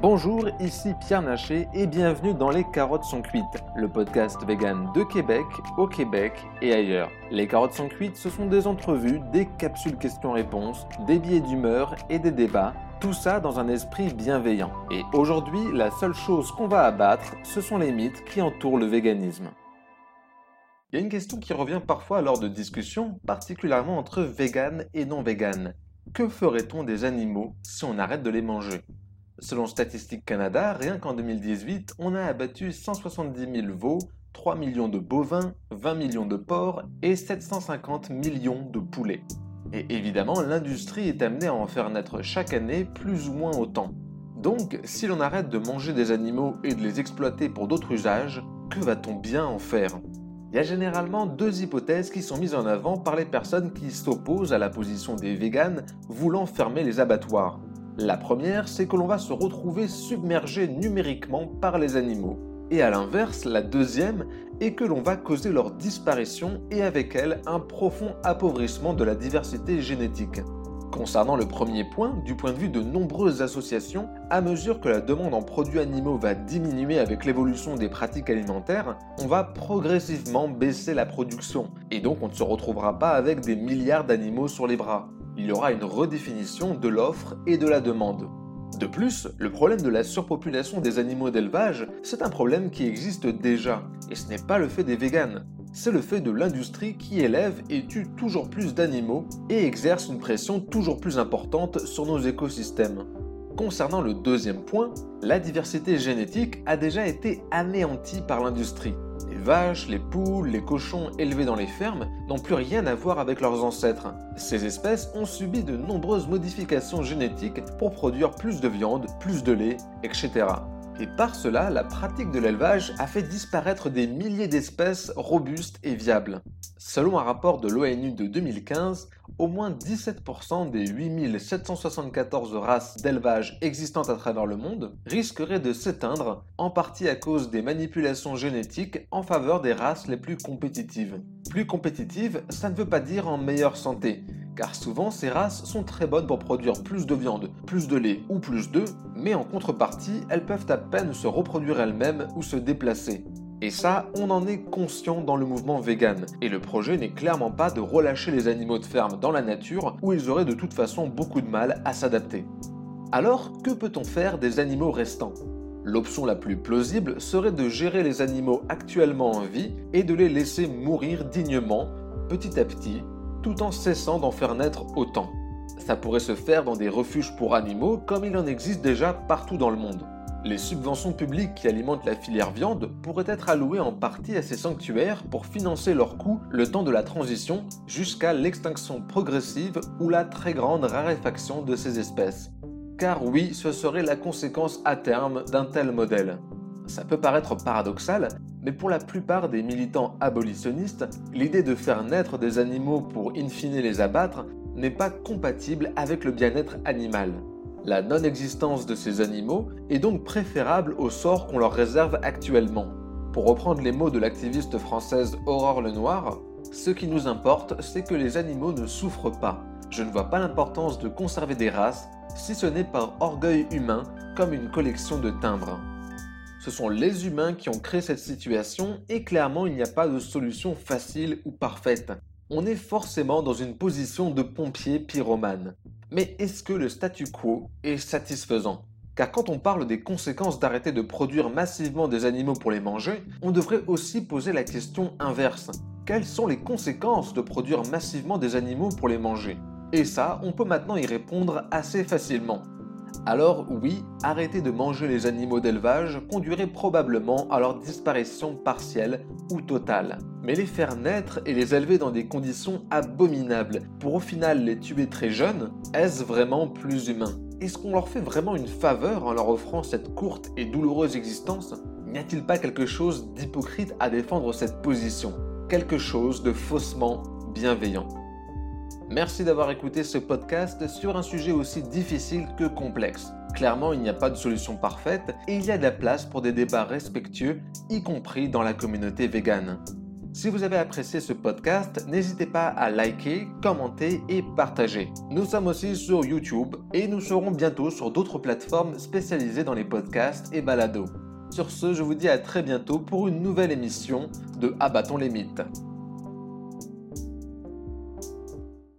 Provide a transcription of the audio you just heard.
Bonjour, ici Pierre Naché et bienvenue dans Les Carottes sont cuites, le podcast vegan de Québec, au Québec et ailleurs. Les Carottes sont cuites, ce sont des entrevues, des capsules questions-réponses, des billets d'humeur et des débats, tout ça dans un esprit bienveillant. Et aujourd'hui, la seule chose qu'on va abattre, ce sont les mythes qui entourent le véganisme. Il y a une question qui revient parfois lors de discussions, particulièrement entre vegan et non vegan. Que ferait-on des animaux si on arrête de les manger? Selon Statistique Canada, rien qu'en 2018, on a abattu 170 000 veaux, 3 millions de bovins, 20 millions de porcs et 750 millions de poulets. Et évidemment, l'industrie est amenée à en faire naître chaque année plus ou moins autant. Donc, si l'on arrête de manger des animaux et de les exploiter pour d'autres usages, que va-t-on bien en faire? Il y a généralement deux hypothèses qui sont mises en avant par les personnes qui s'opposent à la position des véganes voulant fermer les abattoirs. La première, c'est que l'on va se retrouver submergé numériquement par les animaux. Et à l'inverse, la deuxième est que l'on va causer leur disparition et avec elle un profond appauvrissement de la diversité génétique. Concernant le premier point, du point de vue de nombreuses associations, à mesure que la demande en produits animaux va diminuer avec l'évolution des pratiques alimentaires, on va progressivement baisser la production, et donc on ne se retrouvera pas avec des milliards d'animaux sur les bras il y aura une redéfinition de l'offre et de la demande. De plus, le problème de la surpopulation des animaux d'élevage, c'est un problème qui existe déjà, et ce n'est pas le fait des véganes, c'est le fait de l'industrie qui élève et tue toujours plus d'animaux et exerce une pression toujours plus importante sur nos écosystèmes. Concernant le deuxième point, la diversité génétique a déjà été anéantie par l'industrie. Les vaches, les poules, les cochons élevés dans les fermes n'ont plus rien à voir avec leurs ancêtres. Ces espèces ont subi de nombreuses modifications génétiques pour produire plus de viande, plus de lait, etc. Et par cela, la pratique de l'élevage a fait disparaître des milliers d'espèces robustes et viables. Selon un rapport de l'ONU de 2015, au moins 17% des 8774 races d'élevage existantes à travers le monde risqueraient de s'éteindre, en partie à cause des manipulations génétiques en faveur des races les plus compétitives. Plus compétitives, ça ne veut pas dire en meilleure santé, car souvent ces races sont très bonnes pour produire plus de viande, plus de lait ou plus d'œufs, mais en contrepartie, elles peuvent à peine se reproduire elles-mêmes ou se déplacer. Et ça, on en est conscient dans le mouvement vegan, et le projet n'est clairement pas de relâcher les animaux de ferme dans la nature où ils auraient de toute façon beaucoup de mal à s'adapter. Alors, que peut-on faire des animaux restants? L'option la plus plausible serait de gérer les animaux actuellement en vie et de les laisser mourir dignement, petit à petit, tout en cessant d'en faire naître autant. Ça pourrait se faire dans des refuges pour animaux comme il en existe déjà partout dans le monde. Les subventions publiques qui alimentent la filière viande pourraient être allouées en partie à ces sanctuaires pour financer leurs coûts le temps de la transition jusqu'à l'extinction progressive ou la très grande raréfaction de ces espèces. Car oui, ce serait la conséquence à terme d'un tel modèle. Ça peut paraître paradoxal, mais pour la plupart des militants abolitionnistes, l'idée de faire naître des animaux pour in fine les abattre n'est pas compatible avec le bien-être animal. La non-existence de ces animaux est donc préférable au sort qu'on leur réserve actuellement. Pour reprendre les mots de l'activiste française Aurore Lenoir, ce qui nous importe, c'est que les animaux ne souffrent pas. Je ne vois pas l'importance de conserver des races, si ce n'est par orgueil humain, comme une collection de timbres. Ce sont les humains qui ont créé cette situation et clairement il n'y a pas de solution facile ou parfaite. On est forcément dans une position de pompier pyromane. Mais est-ce que le statu quo est satisfaisant? Car quand on parle des conséquences d'arrêter de produire massivement des animaux pour les manger, on devrait aussi poser la question inverse. Quelles sont les conséquences de produire massivement des animaux pour les manger? Et ça, on peut maintenant y répondre assez facilement. Alors oui, arrêter de manger les animaux d'élevage conduirait probablement à leur disparition partielle ou totale. Mais les faire naître et les élever dans des conditions abominables pour au final les tuer très jeunes, est-ce vraiment plus humain? Est-ce qu'on leur fait vraiment une faveur en leur offrant cette courte et douloureuse existence? N'y a-t-il pas quelque chose d'hypocrite à défendre cette position? Quelque chose de faussement bienveillant Merci d'avoir écouté ce podcast sur un sujet aussi difficile que complexe. Clairement, il n'y a pas de solution parfaite et il y a de la place pour des débats respectueux, y compris dans la communauté végane. Si vous avez apprécié ce podcast, n'hésitez pas à liker, commenter et partager. Nous sommes aussi sur YouTube et nous serons bientôt sur d'autres plateformes spécialisées dans les podcasts et balados. Sur ce, je vous dis à très bientôt pour une nouvelle émission de Abattons les mythes.